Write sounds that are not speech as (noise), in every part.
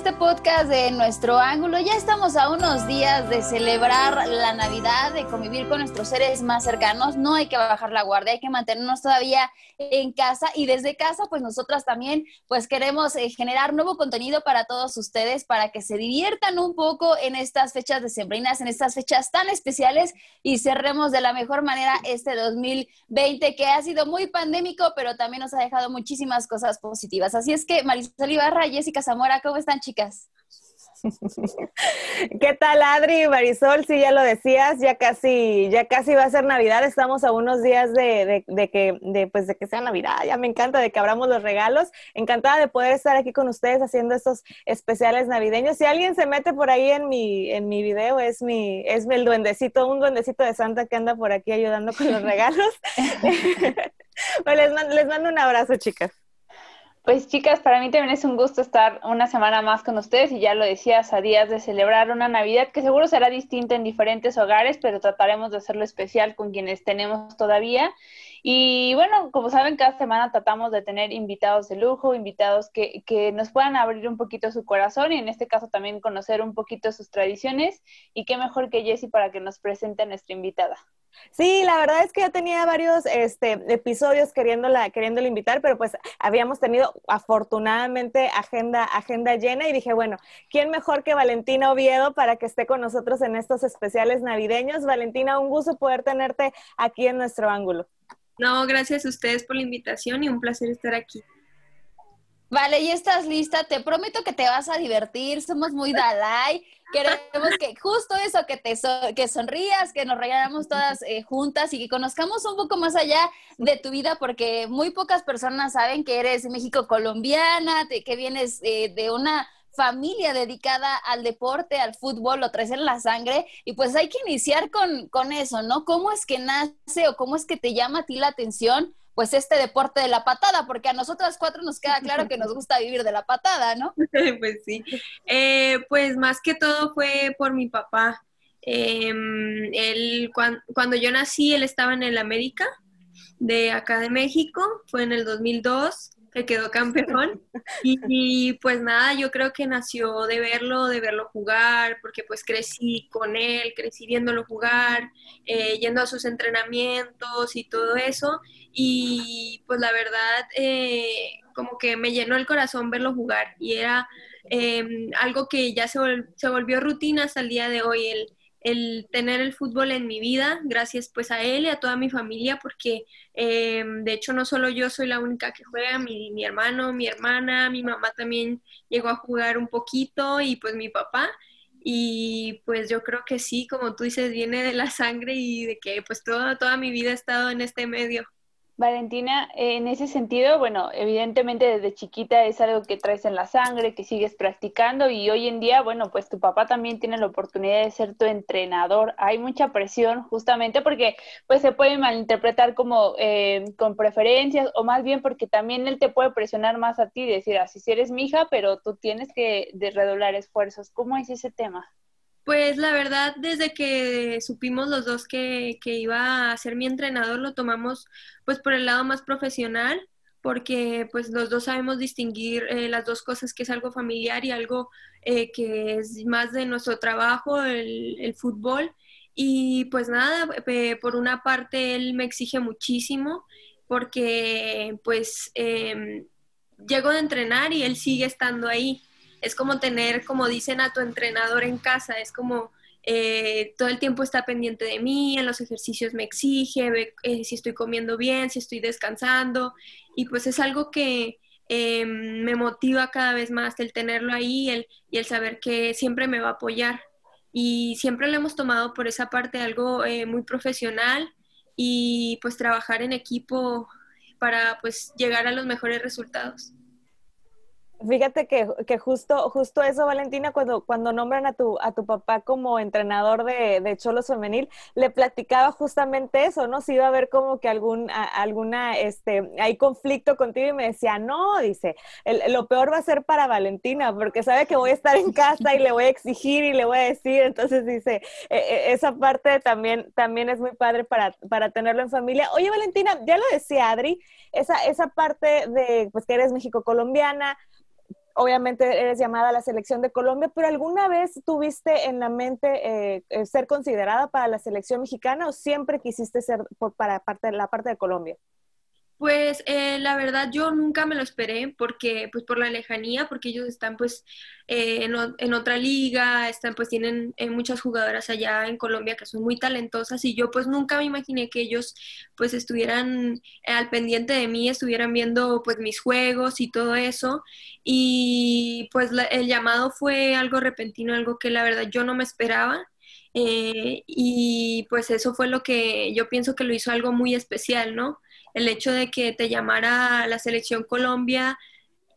este podcast de Nuestro Ángulo. Ya estamos a unos días de celebrar la Navidad, de convivir con nuestros seres más cercanos. No hay que bajar la guardia, hay que mantenernos todavía en casa y desde casa, pues nosotras también, pues queremos eh, generar nuevo contenido para todos ustedes, para que se diviertan un poco en estas fechas decembrinas, en estas fechas tan especiales y cerremos de la mejor manera este 2020 que ha sido muy pandémico, pero también nos ha dejado muchísimas cosas positivas. Así es que Marisol Ibarra, Jessica Zamora, ¿cómo están chicas? ¿Qué tal, Adri? Marisol, sí, ya lo decías, ya casi, ya casi va a ser Navidad, estamos a unos días de, que, de, pues, de que sea Navidad, ya me encanta de que abramos los regalos, encantada de poder estar aquí con ustedes haciendo estos especiales navideños. Si alguien se mete por ahí en mi, en mi video, es mi, es el duendecito, un duendecito de Santa que anda por aquí ayudando con los regalos. (laughs) (laughs) pues les, les mando un abrazo, chicas. Pues chicas, para mí también es un gusto estar una semana más con ustedes y ya lo decías, a días de celebrar una Navidad que seguro será distinta en diferentes hogares, pero trataremos de hacerlo especial con quienes tenemos todavía. Y bueno, como saben, cada semana tratamos de tener invitados de lujo, invitados que, que, nos puedan abrir un poquito su corazón y en este caso también conocer un poquito sus tradiciones. Y qué mejor que Jessie para que nos presente a nuestra invitada. Sí, la verdad es que ya tenía varios este, episodios queriéndola, queriéndola invitar, pero pues habíamos tenido afortunadamente agenda, agenda llena y dije, bueno, ¿quién mejor que Valentina Oviedo para que esté con nosotros en estos especiales navideños? Valentina, un gusto poder tenerte aquí en nuestro ángulo. No, gracias a ustedes por la invitación y un placer estar aquí. Vale, y estás lista. Te prometo que te vas a divertir. Somos muy Dalai. Queremos que justo eso, que te que sonrías, que nos regalamos todas eh, juntas y que conozcamos un poco más allá de tu vida, porque muy pocas personas saben que eres México colombiana, que vienes eh, de una familia dedicada al deporte, al fútbol, lo traes en la sangre y pues hay que iniciar con, con eso, ¿no? ¿Cómo es que nace o cómo es que te llama a ti la atención? Pues este deporte de la patada, porque a nosotras cuatro nos queda claro que nos gusta vivir de la patada, ¿no? (laughs) pues sí. Eh, pues más que todo fue por mi papá. Em, él, cuando yo nací, él estaba en el América de acá de México, fue en el 2002 que quedó campeón. (laughs) Y, pues nada, yo creo que nació de verlo, de verlo jugar, porque pues crecí con él, crecí viéndolo jugar, eh, yendo a sus entrenamientos y todo eso. Y pues la verdad, eh, como que me llenó el corazón verlo jugar. Y era em, algo que ya se, se volvió rutina hasta el día de hoy. El, el tener el fútbol en mi vida, gracias pues a él y a toda mi familia, porque eh, de hecho no solo yo soy la única que juega, mi, mi, hermano, mi hermana, mi mamá también llegó a jugar un poquito y pues mi papá. Y pues yo creo que sí, como tú dices, viene de la sangre y de que pues toda, toda mi vida he estado en este medio. Valentina, en ese sentido, bueno, evidentemente desde chiquita es algo que traes en la sangre, que sigues practicando y hoy en día, bueno, pues tu papá también tiene la oportunidad de ser tu entrenador. Hay mucha presión justamente porque pues se puede malinterpretar como eh, con preferencias o más bien porque también él te puede presionar más a ti, decir, así si eres mi hija, pero tú tienes que redoblar esfuerzos. ¿Cómo es ese tema? Pues la verdad, desde que supimos los dos que, iba a ser mi entrenador, lo tomamos pues por el lado más profesional, porque pues los dos sabemos distinguir eh, las dos cosas, que es algo familiar y algo eh, que es más de nuestro trabajo, el, fútbol. Y pues nada, por una parte él me exige muchísimo, porque pues em, llego de entrenar y él sigue estando ahí es como tener, como dicen, a tu entrenador en casa, es como eh, todo el tiempo está pendiente de mí, en los ejercicios me exige, ve, eh, si estoy comiendo bien, si estoy descansando, y pues es algo que eh, me motiva cada vez más el tenerlo ahí el, y el saber que siempre me va a apoyar. Y siempre lo hemos tomado por esa parte algo muy profesional y pues trabajar en equipo para pues llegar a los mejores resultados. Fíjate que, que, justo, justo eso, Valentina, cuando, cuando nombran a tu, a tu papá como entrenador de, de Cholos Femenil, le platicaba justamente eso, ¿no? Si iba a haber como que algún, alguna, este, hay conflicto contigo y me decía, no, dice, lo peor va a ser para Valentina, porque sabe que voy a estar en casa y le voy a exigir y le voy a decir, entonces dice, e, e, esa parte también, también es muy padre para, para tenerlo en familia. Oye, Valentina, ya lo decía Adri, esa, esa parte de, pues que eres México-colombiana, obviamente eres llamada a la selección de Colombia, pero ¿alguna vez tuviste en la mente eh, eh, ser considerada para la selección mexicana o siempre quisiste ser por, para parte, la parte de Colombia? Pues eh, la verdad yo nunca me lo esperé porque pues por la lejanía, porque ellos están pues eh, en, otra liga, están pues tienen eh, muchas jugadoras allá en Colombia que son muy talentosas y yo pues nunca me imaginé que ellos pues estuvieran al pendiente de mí, estuvieran viendo pues mis juegos y todo eso y pues el llamado fue algo repentino, algo que la verdad yo no me esperaba. y pues eso fue lo que yo pienso que lo hizo algo muy especial, ¿no? El hecho de que te llamara la selección Colombia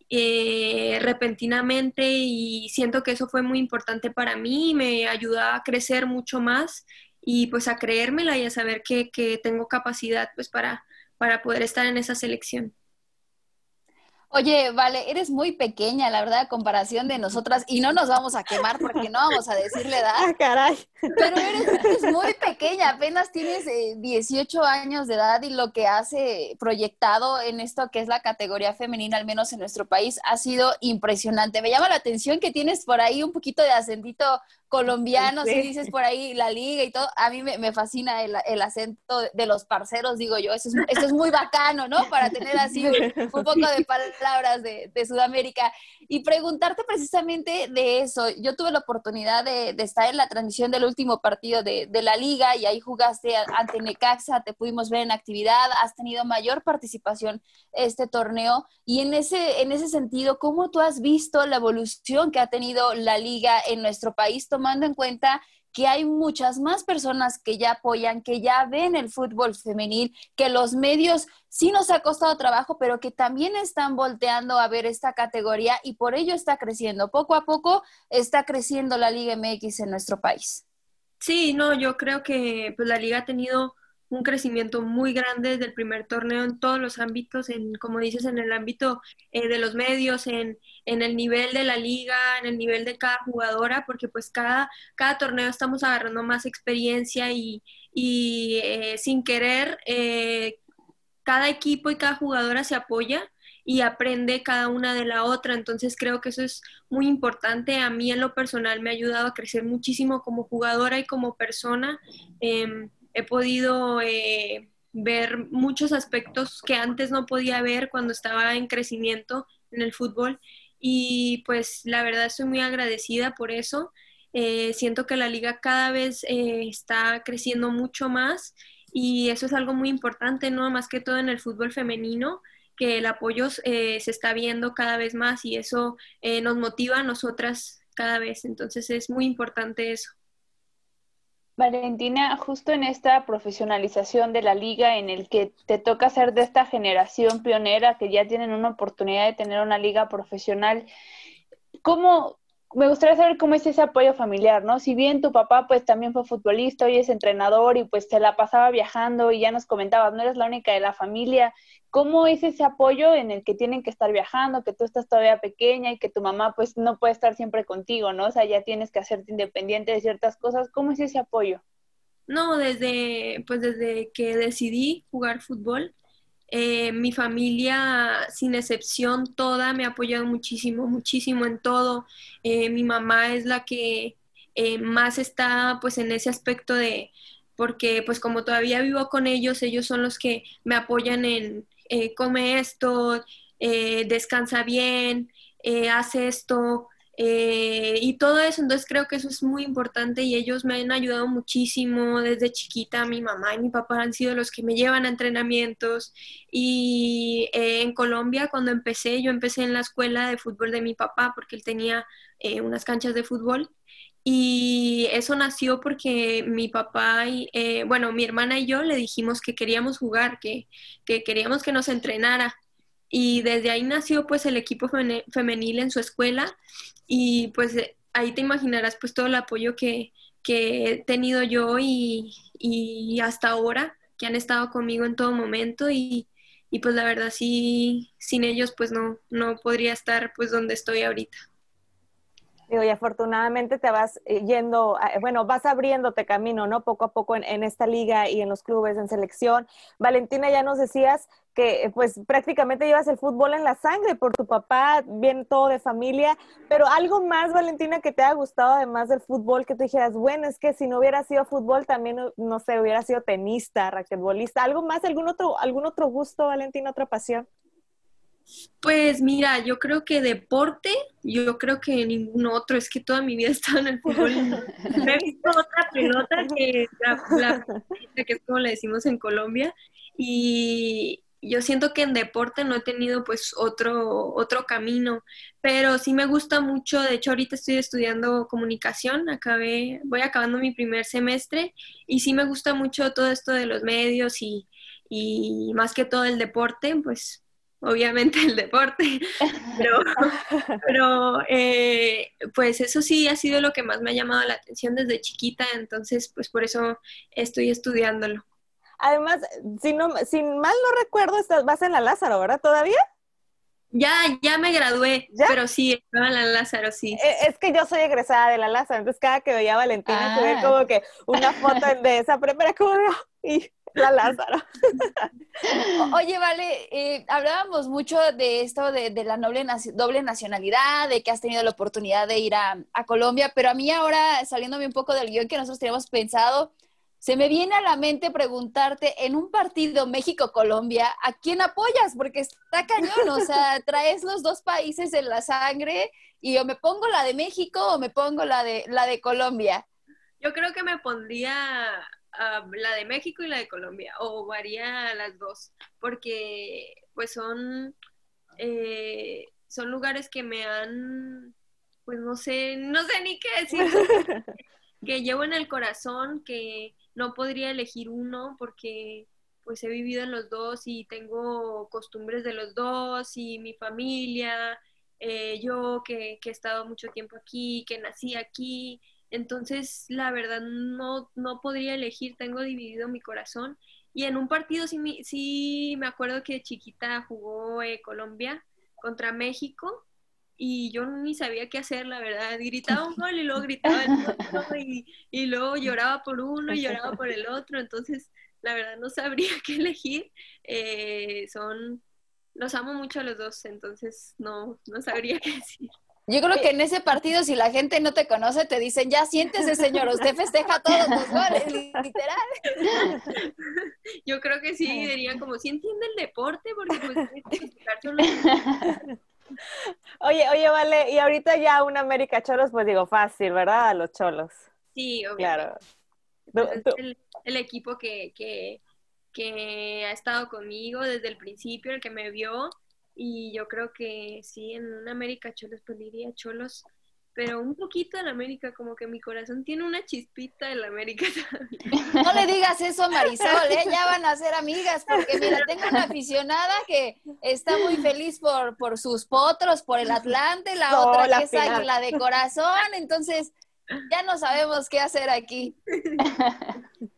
eh, repentinamente y siento que eso fue muy importante para mí, me ayudó a crecer mucho más y pues a creérmela y a saber que, que tengo capacidad pues para, para poder estar en esa selección. Oye, vale, eres muy pequeña, la verdad, a comparación de nosotras, y no nos vamos a quemar porque no vamos a decirle edad. Ah, caray. Pero eres, muy pequeña, apenas tienes 18 eh, años de edad y lo que hace proyectado en esto que es la categoría femenina, al menos en nuestro país, ha sido impresionante. Me llama la atención que tienes por ahí un poquito de acentito colombiano, si dices por ahí la liga y todo, a mí me, fascina el, acento de los parceros, digo yo, eso es, es muy bacano, ¿no? Para tener así un, poco de palabras de, Sudamérica. Y preguntarte precisamente de eso, yo tuve la oportunidad de, estar en la transmisión del último partido de, de, la liga y ahí jugaste ante Necaxa, te pudimos ver en actividad, has tenido mayor participación este torneo y en ese, en ese sentido, ¿cómo tú has visto la evolución que ha tenido la liga en nuestro país? tomando en cuenta que hay muchas más personas que ya apoyan, que ya ven el fútbol femenil, que los medios sí nos ha costado trabajo, pero que también están volteando a ver esta categoría y por ello está creciendo. Poco a poco está creciendo la Liga MX en nuestro país. Sí, no, yo creo que pues, la liga ha tenido un crecimiento muy grande desde el primer torneo en todos los ámbitos, en, como dices, en el ámbito eh, de los medios, en, en, el nivel de la liga, en el nivel de cada jugadora, porque pues cada, cada torneo estamos agarrando más experiencia y, y eh, sin querer, eh, cada equipo y cada jugadora se apoya y aprende cada una de la otra. Entonces creo que eso es muy importante. A mí en lo personal me ha ayudado a crecer muchísimo como jugadora y como persona. Em, he podido eh, ver muchos aspectos que antes no podía ver cuando estaba en crecimiento en el fútbol y pues la verdad estoy muy agradecida por eso. Eh, siento que la liga cada vez eh, está creciendo mucho más y eso es algo muy importante, ¿no? Más que todo en el fútbol femenino, que el apoyo se está viendo cada vez más y eso nos motiva a nosotras cada vez. Entonces es muy importante eso. Valentina, justo en esta profesionalización de la liga en el que te toca ser de esta generación pionera que ya tienen una oportunidad de tener una liga profesional, ¿cómo, me gustaría saber cómo es ese apoyo familiar, ¿no? Si bien tu papá pues también fue futbolista, hoy es entrenador y pues se la pasaba viajando y ya nos comentabas, no eres la única de la familia, ¿cómo es ese apoyo en el que tienen que estar viajando, que tú estás todavía pequeña y que tu mamá pues no puede estar siempre contigo, ¿no? O sea, ya tienes que hacerte independiente de ciertas cosas, ¿cómo es ese apoyo? No, desde pues desde que decidí jugar fútbol, eh, mi familia, sin excepción, toda me ha apoyado muchísimo, muchísimo en todo. Eh, mi mamá es la que eh, más está pues en ese aspecto de, porque pues como todavía vivo con ellos, ellos son los que me apoyan en come esto, descansa bien, hace esto, eh, y todo eso, entonces creo que eso es muy importante y ellos me han ayudado muchísimo desde chiquita. Mi mamá y mi papá han sido los que me llevan a entrenamientos. Y eh, en Colombia, cuando empecé, yo empecé en la escuela de fútbol de mi papá porque él tenía eh, unas canchas de fútbol. Y eso nació porque mi papá y, bueno, mi hermana y yo le dijimos que queríamos jugar, que, que queríamos que nos entrenara y desde ahí nació pues el equipo femenil en su escuela y pues ahí te imaginarás pues todo el apoyo que, he tenido yo y, hasta ahora que han estado conmigo en todo momento y, pues la verdad sí sin ellos pues no no podría estar pues donde estoy ahorita y afortunadamente te vas eh, yendo, bueno, vas abriéndote camino, ¿no? Poco a poco en, en, esta liga y en los clubes, en selección. Valentina, ya nos decías que pues prácticamente llevas el fútbol en la sangre por tu papá, bien todo de familia, pero algo más, Valentina, que te haya gustado además del fútbol, que tú dijeras, bueno, es que si no hubiera sido fútbol, también, no sé, hubiera sido tenista, raquetbolista, algo más, algún otro, algún otro gusto, Valentina, otra pasión. Pues mira, yo creo que deporte, yo creo que ningún otro, es que toda mi vida he estado en el fútbol. Me he visto otra pelota que la, que es como le decimos en Colombia, y yo siento que en deporte no he tenido pues otro, otro camino, pero sí me gusta mucho, de hecho ahorita estoy estudiando comunicación, acabé, voy acabando mi primer semestre y sí me gusta mucho todo esto de los medios y, y más que todo el deporte, pues obviamente el deporte, (laughs) pero, pero eh, pues eso sí ha sido lo que más me ha llamado la atención desde chiquita, entonces pues por eso estoy estudiándolo. Además, si, no, si mal no recuerdo, estás, vas en la Lázaro, ¿verdad? ¿Todavía? Ya, ya me gradué, pero sí, estaba en la Lázaro, sí. E, es que yo soy egresada de la Lázaro, entonces cada que veía a Valentina, tuve ah. como que una foto de esa primera como y la Lázaro. (laughs) Oye, vale, eh, hablábamos mucho de esto de, la noble, doble nacionalidad, de que has tenido la oportunidad de ir a, a, Colombia, pero a mí ahora, saliéndome un poco del guion que nosotros teníamos pensado, se me viene a la mente preguntarte en un partido México-Colombia, ¿a quién apoyas? Porque está cañón, o sea, (laughs) traes los dos países en la sangre y o me pongo la de México o me pongo la de, la de Colombia. Yo creo que me pondría la de México y la de Colombia, o varía las dos, porque pues son, eh, son lugares que me han, pues no sé, no sé ni qué decir, (laughs) que llevo en el corazón, que no podría elegir uno porque pues he vivido en los dos y tengo costumbres de los dos y mi familia, eh, yo que, he estado mucho tiempo aquí, que nací aquí, entonces la verdad no, no podría elegir, tengo dividido mi corazón. Y en un partido sí, sí me acuerdo que chiquita jugó eh, Colombia contra México y yo ni sabía qué hacer, la verdad. Gritaba un (laughs) gol y luego gritaba el otro y, y luego lloraba por uno y lloraba por el otro. Entonces, la verdad no sabría (laughs) qué elegir. Eh, son, los amo mucho a los dos, entonces no, no sabría (laughs) qué decir. Yo creo que en ese partido, si la gente no te conoce, te dicen, ya siéntese, señor, usted festeja todos los goles, literal. Yo creo que sí, dirían como, si entiende el deporte, porque pues Oye, oye, vale, y ahorita ya un América Cholos, pues digo, fácil, ¿verdad? A los Cholos. Sí, obviamente. Claro. el, equipo que, que, que ha estado conmigo desde el principio, el que me vio, y yo creo que sí, en un América Cholos, pues diría Cholos pero un poquito en América, como que mi corazón tiene una chispita en la América No le digas eso a Marisol, ¿eh? ya van a ser amigas, porque mira, tengo una aficionada que está muy feliz por, por sus potros, por el Atlante, la otra que es águila de corazón, entonces ya no sabemos qué hacer aquí. (laughs)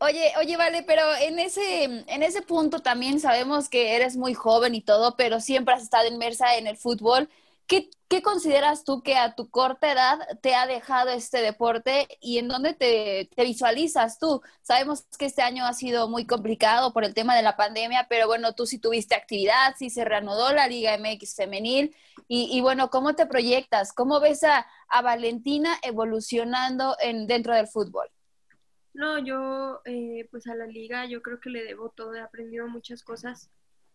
Oye, oye, vale, pero en ese, en ese punto también sabemos que eres muy joven y todo, pero siempre has estado inmersa en el fútbol. ¿Qué, ¿Qué, consideras tú que a tu corta edad te ha dejado este deporte y en dónde te, visualizas tú? Sabemos que este año ha sido muy complicado por el tema de la pandemia, pero bueno, tú sí tuviste actividad, sí se reanudó la Liga MX femenil y, y bueno, ¿cómo te proyectas? ¿Cómo ves a, a Valentina evolucionando en, dentro del fútbol? No, yo eh, pues a la liga yo creo que le debo todo, he aprendido muchas cosas,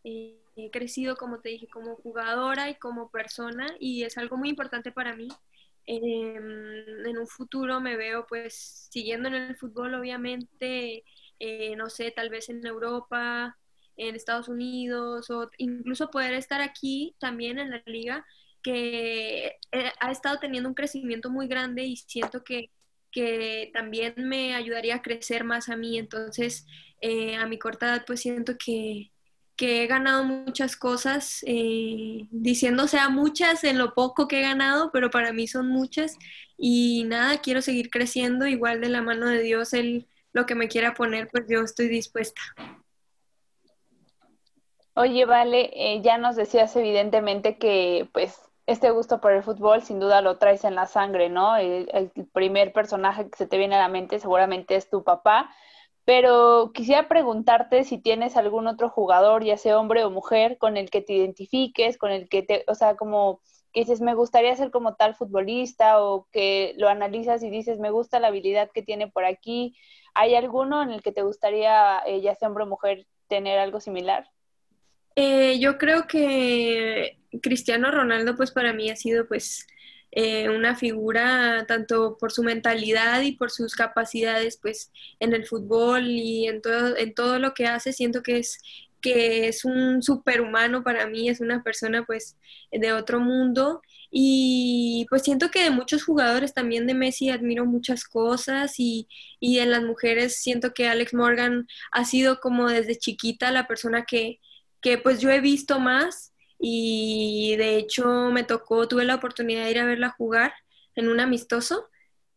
eh, he crecido como te dije como jugadora y como persona y es algo muy importante para mí. Em, en un futuro me veo pues siguiendo en el fútbol obviamente, eh, no sé, tal vez en Europa, en Estados Unidos o incluso poder estar aquí también en la liga que ha estado teniendo un crecimiento muy grande y siento que que también me ayudaría a crecer más a mí. Entonces, eh, a mi corta edad, pues siento que, he ganado muchas cosas, eh, diciendo sea muchas en lo poco que he ganado, pero para mí son muchas. Y nada, quiero seguir creciendo, igual de la mano de Dios, Él lo que me quiera poner, pues yo estoy dispuesta. Oye, Vale, eh, ya nos decías evidentemente que pues este gusto por el fútbol sin duda lo traes en la sangre, ¿no? El, primer personaje que se te viene a la mente seguramente es tu papá, pero quisiera preguntarte si tienes algún otro jugador, ya sea hombre o mujer, con el que te identifiques, con el que te, o sea, como que dices, me gustaría ser como tal futbolista o que lo analizas y dices, me gusta la habilidad que tiene por aquí. ¿Hay alguno en el que te gustaría, eh, ya sea hombre o mujer, tener algo similar? Eh, yo creo que Cristiano Ronaldo, pues para mí ha sido pues eh, una figura tanto por su mentalidad y por sus capacidades pues en el fútbol y en todo, en todo lo que hace. Siento que es que es un superhumano para mí, es una persona pues de otro mundo y pues siento que de muchos jugadores también de Messi admiro muchas cosas y, y en las mujeres siento que Alex Morgan ha sido como desde chiquita la persona que, que pues yo he visto más y de hecho me tocó, tuve la oportunidad de ir a verla jugar en un amistoso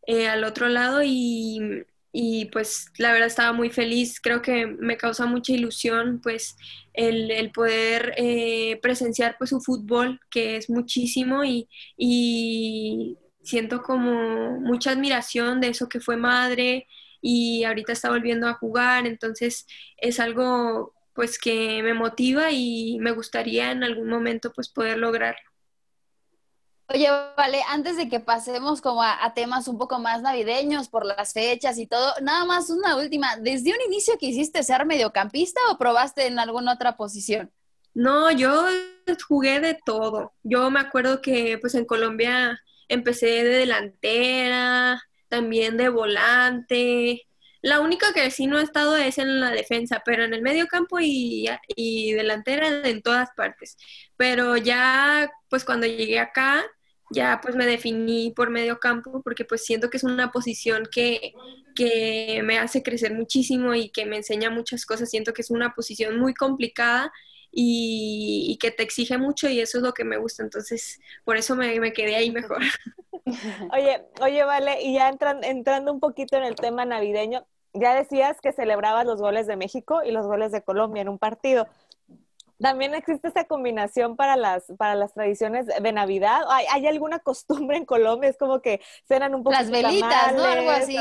eh, al otro lado y, y, pues la verdad estaba muy feliz, creo que me causa mucha ilusión pues el, el poder eh, presenciar pues su fútbol que es muchísimo y, y siento como mucha admiración de eso que fue madre y ahorita está volviendo a jugar, entonces es algo pues que me motiva y me gustaría en algún momento pues poder lograrlo. Oye, vale, antes de que pasemos como a, temas un poco más navideños por las fechas y todo, nada más una última, ¿desde un inicio quisiste ser mediocampista o probaste en alguna otra posición? No, yo jugué de todo. Yo me acuerdo que pues en Colombia empecé de delantera, también de volante, la única que sí no he estado es en la defensa, pero en el medio campo y, y delantera en todas partes. Pero ya, pues cuando llegué acá, ya pues me definí por medio campo porque pues siento que es una posición que, que me hace crecer muchísimo y que me enseña muchas cosas. Siento que es una posición muy complicada y, que te exige mucho y eso es lo que me gusta. Entonces, por eso me, me quedé ahí mejor. (laughs) Oye, oye, vale, y ya entran, entrando un poquito en el tema navideño, ya decías que celebrabas los goles de México y los goles de Colombia en un partido. También existe esa combinación para las, para las tradiciones de Navidad. ¿Hay, alguna costumbre en Colombia? Es como que cenan un poco Las velitas, ¿no? Algo así.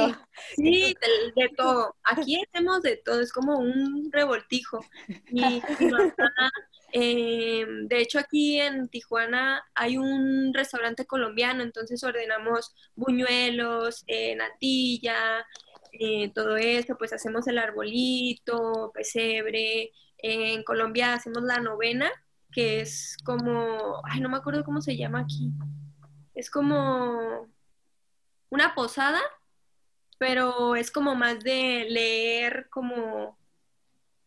Sí, de, todo. Aquí hacemos de todo, es como un revoltijo. Y, em, de hecho, aquí en Tijuana hay un restaurante colombiano, entonces ordenamos buñuelos, eh, natilla, eh, todo eso, pues hacemos el arbolito, pesebre. en Colombia hacemos la novena, que es como, ay, no me acuerdo cómo se llama aquí. Es como una posada, pero es como más de leer como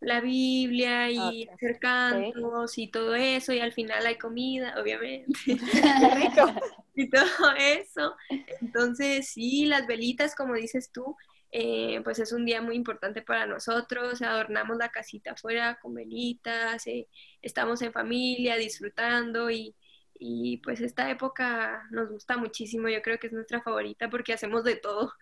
la Biblia y hacer cantos y todo eso, y al final hay comida, obviamente. (laughs) (laughs) y todo eso. Entonces, sí, las velitas, como dices tú, eh, pues es un día muy importante para nosotros, adornamos la casita afuera con velitas, eh, estamos en familia disfrutando y, y, pues esta época nos gusta muchísimo, yo creo que es nuestra favorita porque hacemos de todo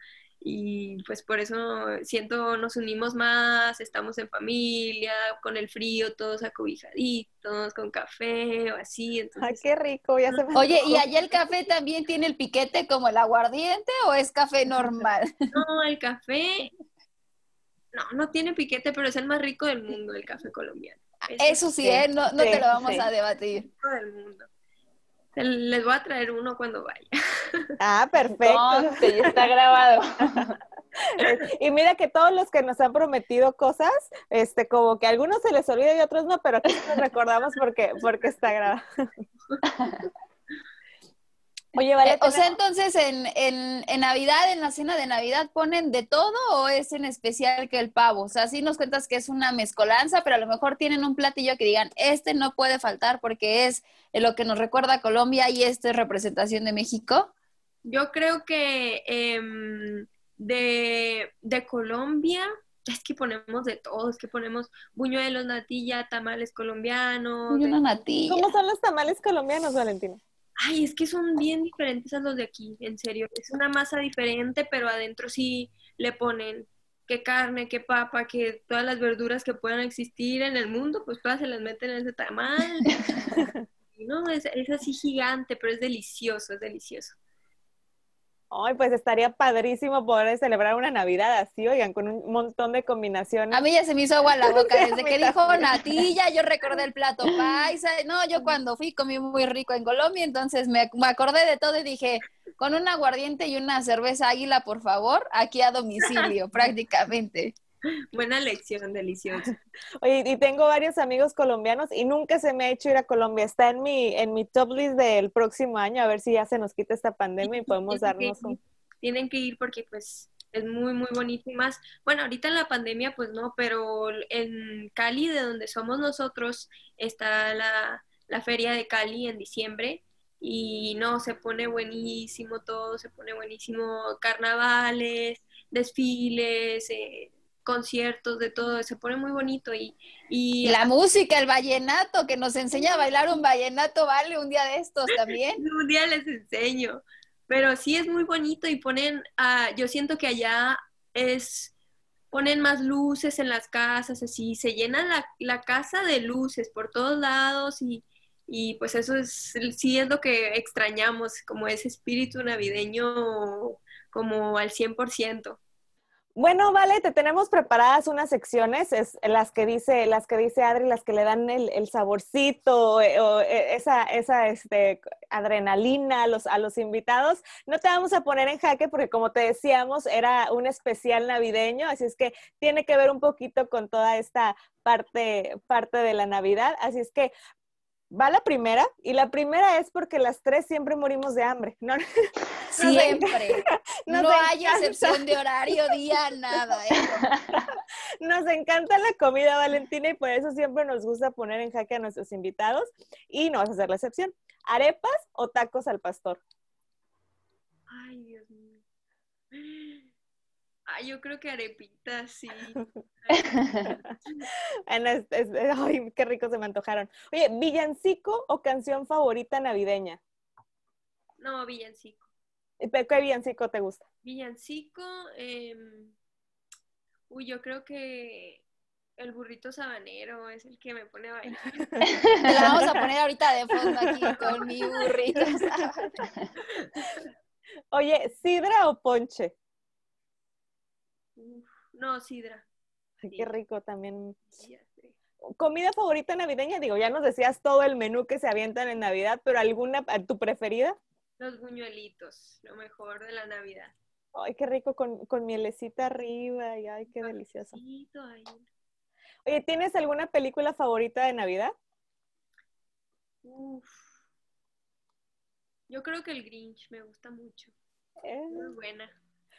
y pues por eso siento nos unimos más, estamos en familia, con el frío, todos acobijaditos, con café o así. (laughs) Entonces... Ay, qué rico, ya se me Oye, ¿y allá el café también tiene el piquete como el aguardiente o es café normal? (laughs) No, el café, no, no tiene piquete, pero es el más rico del mundo, el café colombiano. Eso sí, ¿eh? no, no te lo vamos a debatir. Del mundo. Les voy a traer uno cuando vaya. (laughs) Ah, perfecto. está grabado. (laughs) Y mira que todos los que nos han prometido cosas, este, como que a algunos se les olvida y otros no, pero aquí nos recordamos porque, porque está grabado. (laughs) Oye, vale. Eh, o sea, entonces en, en, en, Navidad, en la cena de Navidad, ¿ponen de todo o es en especial que el pavo? O sea, sí nos cuentas que es una mezcolanza, pero a lo mejor tienen un platillo que digan, este no puede faltar porque es lo que nos recuerda a Colombia y esta es representación de México. Yo creo que em, de, de Colombia, es que ponemos de todo, es que ponemos buñuelos, natilla, tamales colombianos. Buñuelos, natilla. ¿Cómo son los tamales colombianos, Valentina? Ay, es que son bien diferentes a los de aquí, en serio. Es una masa diferente, pero adentro sí le ponen qué carne, qué papa, que todas las verduras que puedan existir en el mundo, pues todas se las meten en ese tamal. (laughs) no, es, es así gigante, pero es delicioso, es delicioso. Ay, pues estaría padrísimo poder celebrar una Navidad así, oigan, con un montón de combinaciones. A mí ya se me hizo agua la boca. Desde que (laughs) dijo natilla, yo recordé el plato (laughs) paisa. No, yo cuando fui comí muy rico en Colombia, entonces me, me acordé de todo y dije, con un aguardiente y una cerveza águila, por favor, aquí a domicilio, (laughs) prácticamente. (laughs) Buena lección, deliciosa. (laughs) Oye, y tengo varios amigos colombianos y nunca se me ha hecho ir a Colombia. Está en mi, en mi top list del próximo año, a ver si ya se nos quita esta pandemia y (laughs) podemos darnos un... Tienen que ir porque pues es muy, muy bonito y más. Bueno, ahorita en la pandemia pues no, pero en Cali, de donde somos nosotros, está la, la feria de Cali en diciembre y no, se pone buenísimo todo, se pone buenísimo carnavales, desfiles, eh, conciertos, de todo, se pone muy bonito y, y la música, el vallenato, que nos enseña a bailar un vallenato, vale, un día de estos también. (laughs) un día les enseño, pero sí es muy bonito y ponen, uh, yo siento que allá es, ponen más luces en las casas, así, se llena la, la casa de luces por todos lados y, y pues eso es, sí es lo que extrañamos, como ese espíritu navideño como al 100%. Bueno, vale, te tenemos preparadas unas secciones, es las que dice, las que dice Adri, las que le dan el, saborcito, eh, o, eh, esa, esa este, adrenalina a los, a los invitados. No te vamos a poner en jaque porque como te decíamos, era un especial navideño, así es que tiene que ver un poquito con toda esta parte, parte de la Navidad. Así es que va la primera, y la primera es porque las tres siempre morimos de hambre, ¿no? (laughs) Siempre. (laughs) no hay excepción de horario, día, nada. ¿eh? (laughs) Nos encanta la comida, Valentina, y por eso siempre nos gusta poner en jaque a nuestros invitados, y no vas a hacer la excepción. ¿Arepas o tacos al pastor? Ay, Dios mío. Ay, yo creo que arepitas, sí. (laughs) bueno, es, es, ay, qué rico se me antojaron. Oye, ¿villancico o canción favorita navideña? No, villancico. ¿Qué villancico te gusta? Villancico, eh, uy, yo creo que el burrito sabanero es el que me pone a bailar. (laughs) Te la vamos a poner ahorita de fondo aquí con mi burrito sabanero. Oye, ¿sidra o ponche? Uf, no, sidra. Ay, qué rico también. ¿Comida favorita navideña? Digo, ya nos decías todo el menú que se avientan en Navidad, pero ¿alguna, tu preferida? Los buñuelitos, lo mejor de la Navidad. Ay, qué rico con, con mielecita arriba y ay, qué delicioso. Ahí. Oye, ¿tienes alguna película favorita de Navidad? Uf. Yo creo que el Grinch me gusta mucho. Eh. Muy buena.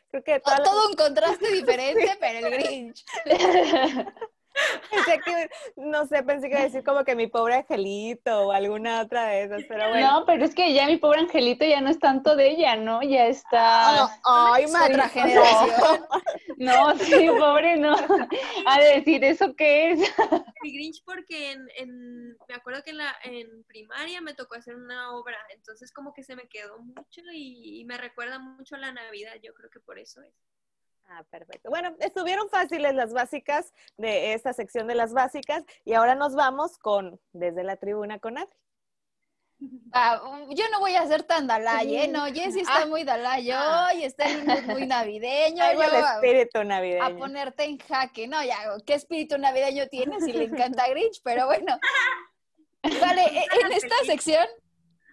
Creo que oh, todo un contraste (laughs) diferente, pero el Grinch. (laughs) (laughs) Pensé que, no sé, pensé que iba a decir como que mi pobre angelito o alguna otra de esas, pero bueno. No, pero es que ya mi pobre angelito ya no es tanto de ella, ¿no? Ya está. Oh, ay, otra generación. (laughs) No, sí, pobre, no. A decir, ¿eso qué es? (laughs) Mi Grinch, porque en, en, me acuerdo que en, la, en primaria me tocó hacer una obra, entonces como que se me quedó mucho y, y me recuerda mucho a la Navidad, yo creo que por eso es. Ah, perfecto. Bueno, estuvieron fáciles las básicas de esta sección de las básicas y ahora nos vamos con Desde la Tribuna con Adri. Ah, yo no voy a ser tan Dalai, ¿eh? No, Jessy está muy Dalai hoy, está en un muy navideño. Ay, el espíritu navideño. A ponerte en jaque. No, ya, ¿qué espíritu navideño tienes? Si le encanta Grinch, pero bueno. Vale, e, en esta sección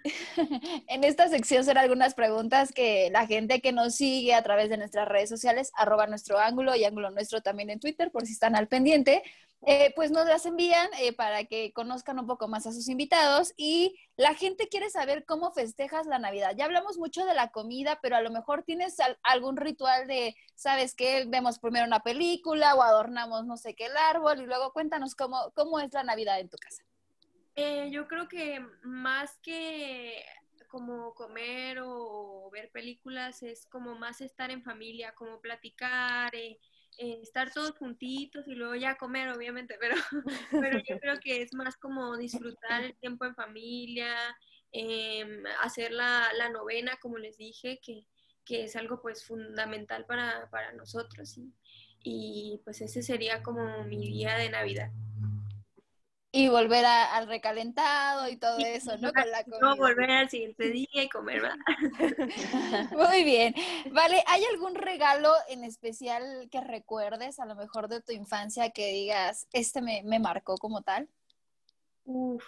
(laughs) en esta sección serán algunas preguntas que la gente que nos sigue a través de nuestras redes sociales, arroba nuestro ángulo y ángulo nuestro también en Twitter, por si están al pendiente, eh, pues nos las envían eh, para que conozcan un poco más a sus invitados y la gente quiere saber cómo festejas la Navidad. Ya hablamos mucho de la comida, pero a lo mejor tienes al algún ritual de, ¿sabes qué? Vemos primero una película o adornamos no sé qué el árbol y luego cuéntanos cómo, cómo es la Navidad en tu casa. Eh, yo creo que más que como comer o ver películas es como más estar en familia, como platicar, eh, eh, estar todos juntitos y luego ya comer, obviamente, pero, (laughs) pero yo creo que es más como disfrutar el tiempo en familia, em, hacer la, la, novena, como les dije, que, que es algo pues fundamental para, para nosotros y, y pues ese sería como mi día de Navidad. Y volver al recalentado y todo eso, ¿no? Con la No, volver al siguiente día y comer más. (laughs) Muy bien. Vale, ¿hay algún regalo en especial que recuerdes, a lo mejor de tu infancia, que digas, este me, me marcó como tal? Uf,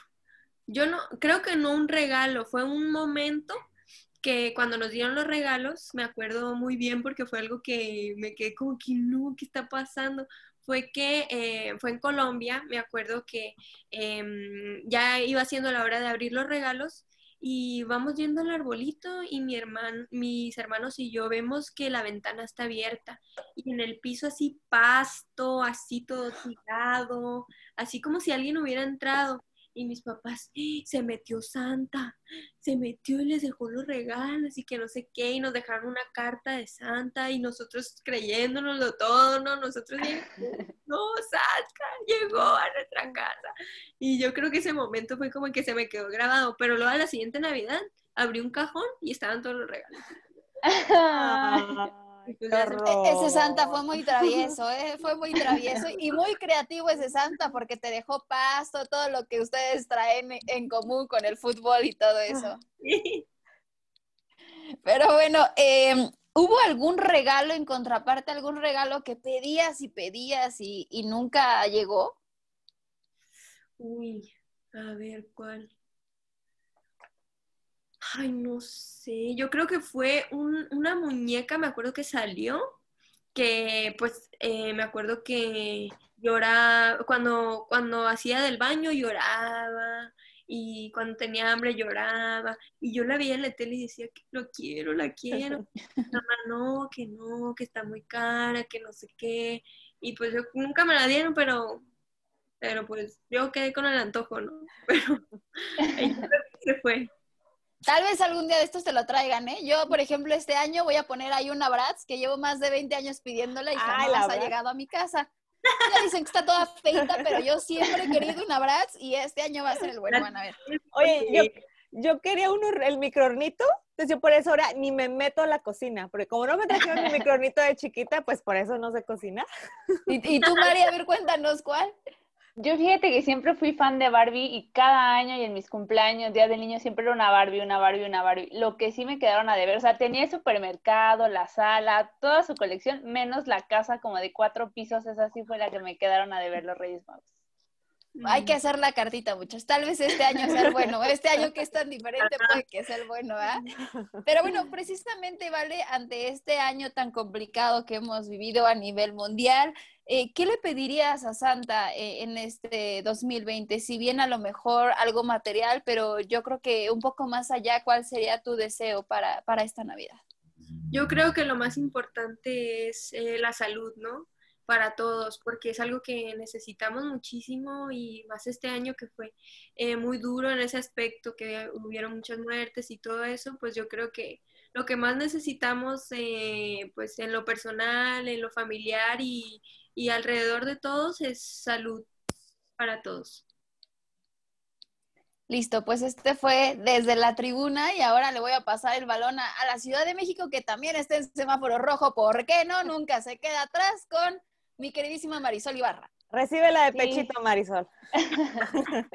yo no, creo que no un regalo, fue un momento que cuando nos dieron los regalos, me acuerdo muy bien porque fue algo que me quedé como que no, ¿qué está pasando? Fue que eh, fue en Colombia, me acuerdo que em, ya iba siendo la hora de abrir los regalos y vamos yendo al arbolito y mi hermano, mis hermanos y yo vemos que la ventana está abierta y en el piso así pasto, así todo tirado, así como si alguien hubiera entrado y mis papás, ¡Ah! se metió Santa, se metió y les dejó los regalos y que no sé qué, y nos dejaron una carta de Santa y nosotros creyéndonoslo todo, ¿no? Nosotros, (laughs) no, Santa llegó a nuestra casa. Y yo creo que ese momento fue como que se me quedó grabado, pero luego a la siguiente Navidad abrí un cajón y estaban todos los regalos. (laughs) Ah. Ese Santa fue muy travieso, ¿eh? fue muy travieso y muy creativo ese Santa porque te dejó pasto, todo lo que ustedes traen en común con el fútbol y todo eso. Pero bueno, em, ¿hubo algún regalo en contraparte, algún regalo que pedías y pedías y, y nunca llegó? Uy, a ver, ¿cuál? Ay, no sé, yo creo que fue una muñeca, me acuerdo que salió, que pues eh, me acuerdo que lloraba, cuando, cuando hacía del baño lloraba, y cuando tenía hambre lloraba, y yo la veía en la tele y decía que lo quiero, la quiero, (laughs) mamá no, que no, que está muy cara, que no sé qué, y pues yo nunca me la dieron, pero, pero pues yo quedé con el antojo, ¿no? (laughs) Pero se fue. Tal vez algún día de estos te lo traigan, ¿eh? Yo, por ejemplo, este año voy a poner ahí una Bratz que llevo más de 20 años pidiéndola y jamás ha llegado a mi casa. Ya dicen que está toda feita, pero yo siempre he querido una Bratz y este año va a ser el bueno, van a ver. Oye, yo, yo quería uno, el microornito, entonces yo por eso ahora ni me meto a la cocina, porque como no me trajeron mi microornito de chiquita, pues por eso no sé cocinar. ¿Y, y tú, María, a ver, cuéntanos cuál? Yo fíjate que siempre fui fan de Barbie y cada año y en mis cumpleaños, Día del Niño, siempre era una Barbie, una Barbie, una Barbie. Lo que sí me quedaron a deber, o sea, tenía el supermercado, la sala, toda su colección, menos la casa como de cuatro pisos, esa sí fue la que me quedaron a deber los Reyes Magos. Hay que hacer la cartita, muchachos. Tal vez este año sea el bueno. Este año que es tan diferente puede que sea el bueno, ¿ah? Pero bueno, precisamente, Vale, ante este año tan complicado que hemos vivido a nivel mundial, eh, ¿qué le pedirías a Santa eh, en este 2020? Si bien a lo mejor algo material, pero yo creo que un poco más allá, ¿cuál sería tu deseo para, para esta Navidad? Yo creo que lo más importante es eh, la salud, ¿no? Para todos, porque es algo que necesitamos muchísimo y más este año que fue muy duro en ese aspecto, que hubieron muchas muertes y todo eso, pues yo creo que lo que más necesitamos, pues en lo personal, en lo familiar y, y alrededor de todos es salud para todos. Listo, pues este fue desde la tribuna y ahora le voy a pasar el balón a, la Ciudad de México que también está en semáforo rojo, ¿por qué no? (laughs) Nunca se queda atrás con mi queridísima Marisol Ibarra. Recibe la de pechito, Marisol. (laughs)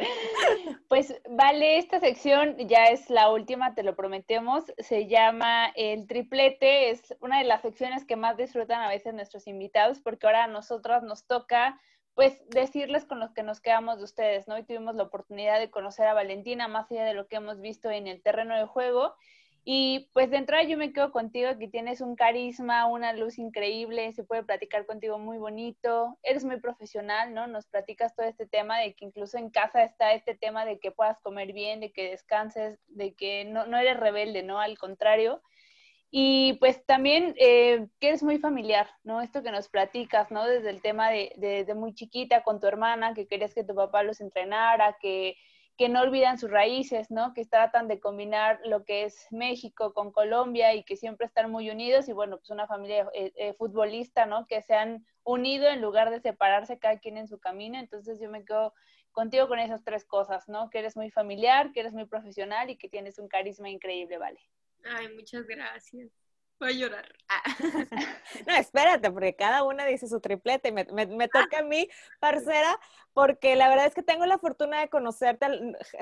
pues vale, esta sección ya es la última, te lo prometemos. Se llama El Triplete. Es una de las secciones que más disfrutan a veces nuestros invitados, porque ahora a nosotros nos toca pues decirles con los que nos quedamos de ustedes, ¿no? Y tuvimos la oportunidad de conocer a Valentina más allá de lo que hemos visto en el terreno de juego y pues de entrada yo me quedo contigo que tienes un carisma, una luz increíble, se puede platicar contigo muy bonito, eres muy profesional, ¿no? Nos platicas todo este tema de que incluso en casa está este tema de que puedas comer bien, de que descanses, de que no, no eres rebelde, ¿no? Al contrario. Y pues también eh, que eres muy familiar, ¿no? Esto que nos platicas, ¿no? Desde el tema de, de, de muy chiquita con tu hermana, que querías que tu papá los entrenara, que que no olvidan sus raíces, ¿no? Que tratan de combinar lo que es México con Colombia y que siempre están muy unidos y bueno, pues una familia eh, eh, futbolista, ¿no? Que se han unido en lugar de separarse cada quien en su camino. Entonces yo me quedo contigo con esas tres cosas, ¿no? Que eres muy familiar, que eres muy profesional y que tienes un carisma increíble, ¿vale? Ay, muchas gracias. Voy a llorar. Ah. (laughs) No, espérate, porque cada una dice su triplete y me, me, toca a mí, parcera, porque la verdad es que tengo la fortuna de conocerte,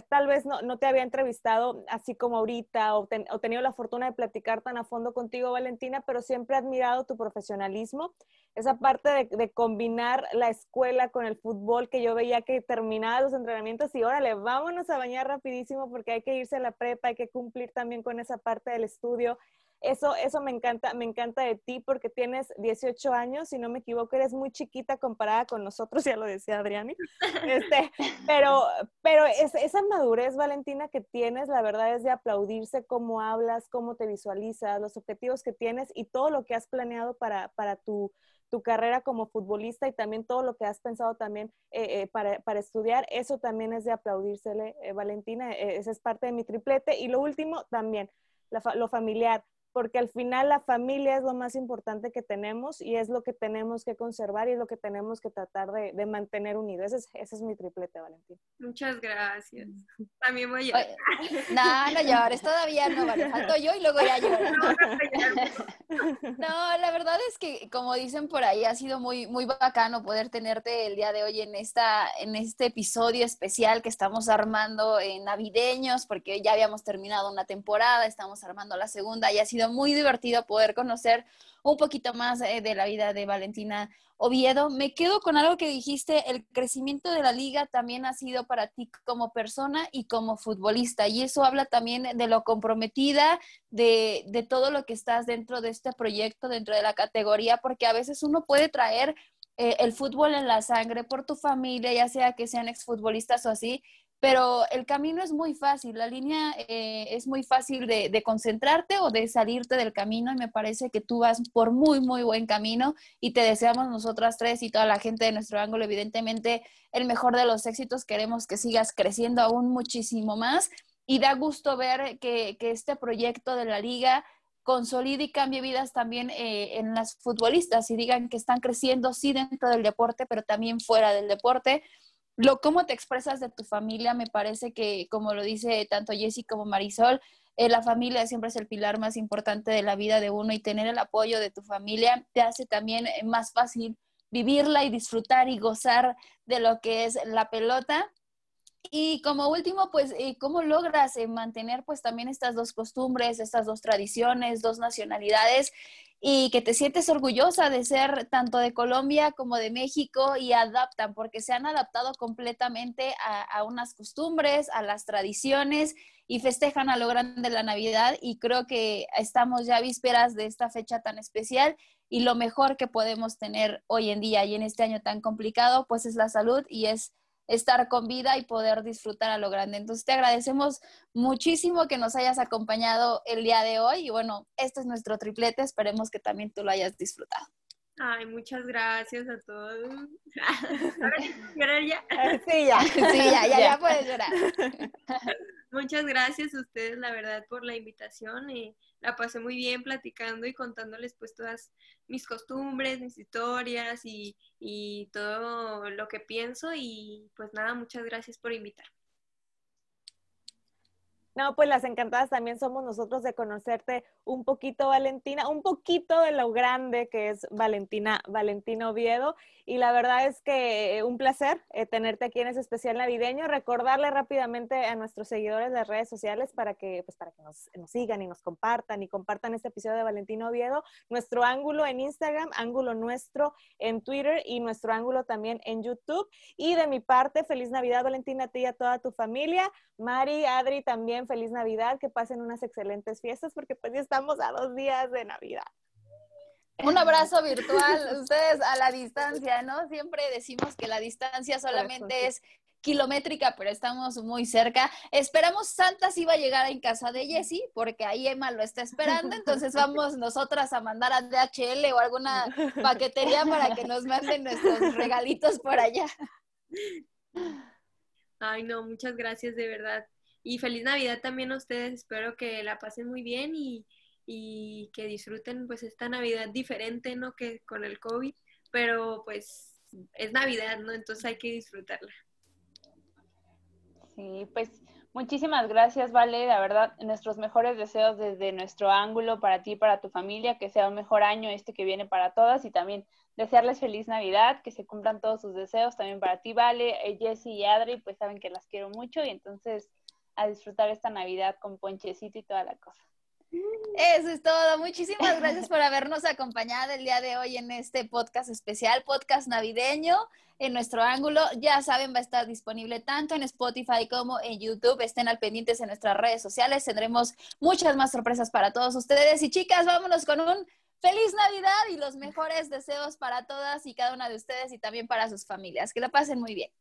tal vez no, no te había entrevistado así como ahorita o, o, tenido la fortuna de platicar tan a fondo contigo, Valentina, pero siempre he admirado tu profesionalismo, esa parte de, de combinar la escuela con el fútbol, que yo veía que terminaba los entrenamientos y órale, vámonos a bañar rapidísimo porque hay que irse a la prepa, hay que cumplir también con esa parte del estudio. Eso, eso me encanta, me encanta de ti porque tienes 18 años, si no me equivoco, eres muy chiquita comparada con nosotros, (laughs) ya lo decía Adriani. Este, (laughs) pero, pero es, esa madurez, Valentina, que tienes, la verdad es de aplaudirse cómo hablas, cómo te visualizas, los objetivos que tienes y todo lo que has planeado para, para tu, tu carrera como futbolista y también todo lo que has pensado también eh, eh, para, para, estudiar, eso también es de aplaudírsele, eh, Valentina, esa es parte de mi triplete. Y lo último también, lo familiar porque al final la familia es lo más importante que tenemos y es lo que tenemos que conservar y es lo que tenemos que tratar de, de mantener unido. Ese es, ese es mi triplete, Valentín. Muchas gracias. También voy a llorar. No, no llores, todavía no, vale. Falto yo y luego ya (laughs) lloro. No, la verdad es que, como dicen por ahí, ha sido muy, muy bacano poder tenerte el día de hoy en, esta, en este episodio especial que estamos armando en navideños, porque ya habíamos terminado una temporada, estamos armando la segunda y ha sido muy divertido poder conocer un poquito más eh, de la vida de Valentina Oviedo. Me quedo con algo que dijiste, el crecimiento de la liga también ha sido para ti como persona y como futbolista. Y eso habla también de lo comprometida, de, todo lo que estás dentro de este proyecto, dentro de la categoría, porque a veces uno puede traer eh, el fútbol en la sangre por tu familia, ya sea que sean exfutbolistas o así, pero el camino es muy fácil, la línea eh, es muy fácil de, concentrarte o de salirte del camino y me parece que tú vas por muy, muy buen camino y te deseamos nosotras tres y toda la gente de nuestro ángulo, evidentemente, el mejor de los éxitos. Queremos que sigas creciendo aún muchísimo más y da gusto ver que, este proyecto de la liga consolide y cambie vidas también eh, en las futbolistas y digan que están creciendo, sí, dentro del deporte, pero también fuera del deporte lo cómo te expresas de tu familia, me parece que, como lo dice tanto Jessy como Marisol, eh, la familia siempre es el pilar más importante de la vida de uno y tener el apoyo de tu familia te hace también eh, más fácil vivirla y disfrutar y gozar de lo que es la pelota. Y como último, pues, eh, ¿cómo logras mantener pues también estas dos costumbres, estas dos tradiciones, dos nacionalidades y que te sientes orgullosa de ser tanto de Colombia como de México y adaptan, porque se han adaptado completamente a, unas costumbres, a las tradiciones y festejan a lo grande la Navidad y creo que estamos ya vísperas de esta fecha tan especial y lo mejor que podemos tener hoy en día y en este año tan complicado, pues es la salud y es estar con vida y poder disfrutar a lo grande. Entonces te agradecemos muchísimo que nos hayas acompañado el día de hoy y bueno, este es nuestro triplete, esperemos que también tú lo hayas disfrutado. Ay, muchas gracias a todos. (laughs) ¿Llorar ya? Sí, ya. (laughs) Sí, ya, ya, ya puedes llorar. Muchas gracias a ustedes, la verdad, por la invitación. Y la pasé muy bien platicando y contándoles pues todas mis costumbres, mis historias y, y todo lo que pienso. Y pues nada, muchas gracias por invitar. No, pues las encantadas también somos nosotros de conocerte un poquito, Valentina, un poquito de lo grande que es Valentina, Valentina Oviedo. Y la verdad es que un placer eh, tenerte aquí en ese especial navideño. Recordarle rápidamente a nuestros seguidores de las redes sociales para que, pues, para que nos, sigan y nos compartan y compartan este episodio de Valentina Oviedo. Nuestro ángulo en Instagram, ángulo nuestro en Twitter y nuestro ángulo también en YouTube. Y de mi parte, feliz Navidad, Valentina, a ti y a toda tu familia. Mari, Adri, también feliz Navidad, que pasen unas excelentes fiestas porque pues ya estamos a dos días de Navidad. Un abrazo virtual, (laughs) ustedes a la distancia, ¿no? Siempre decimos que la distancia solamente es kilométrica, pero estamos muy cerca. Esperamos Santa si va a llegar en casa de Jessie, porque ahí Emma lo está esperando, entonces (laughs) vamos nosotras a mandar a DHL o alguna paquetería para que nos manden nuestros regalitos por allá. Ay, no, muchas gracias de verdad. Y feliz Navidad también a ustedes. Espero que la pasen muy bien y, y que disfruten pues esta Navidad diferente, ¿no? Que con el COVID, pero pues es Navidad, ¿no? Entonces hay que disfrutarla. Sí, pues Muchísimas gracias, Vale. La verdad, nuestros mejores deseos desde nuestro ángulo para ti, para tu familia, que sea un mejor año este que viene para todas y también desearles feliz Navidad, que se cumplan todos sus deseos también para ti, Vale, eh, Jessie y Adri, pues saben que las quiero mucho y entonces a disfrutar esta Navidad con ponchecito y toda la cosa. Eso es todo. Muchísimas gracias por habernos acompañado el día de hoy en este podcast especial, podcast navideño en nuestro ángulo. Ya saben, va a estar disponible tanto en Spotify como en YouTube. Estén al pendientes en nuestras redes sociales. Tendremos muchas más sorpresas para todos ustedes. Y chicas, vámonos con un feliz Navidad y los mejores deseos para todas y cada una de ustedes y también para sus familias. Que la pasen muy bien.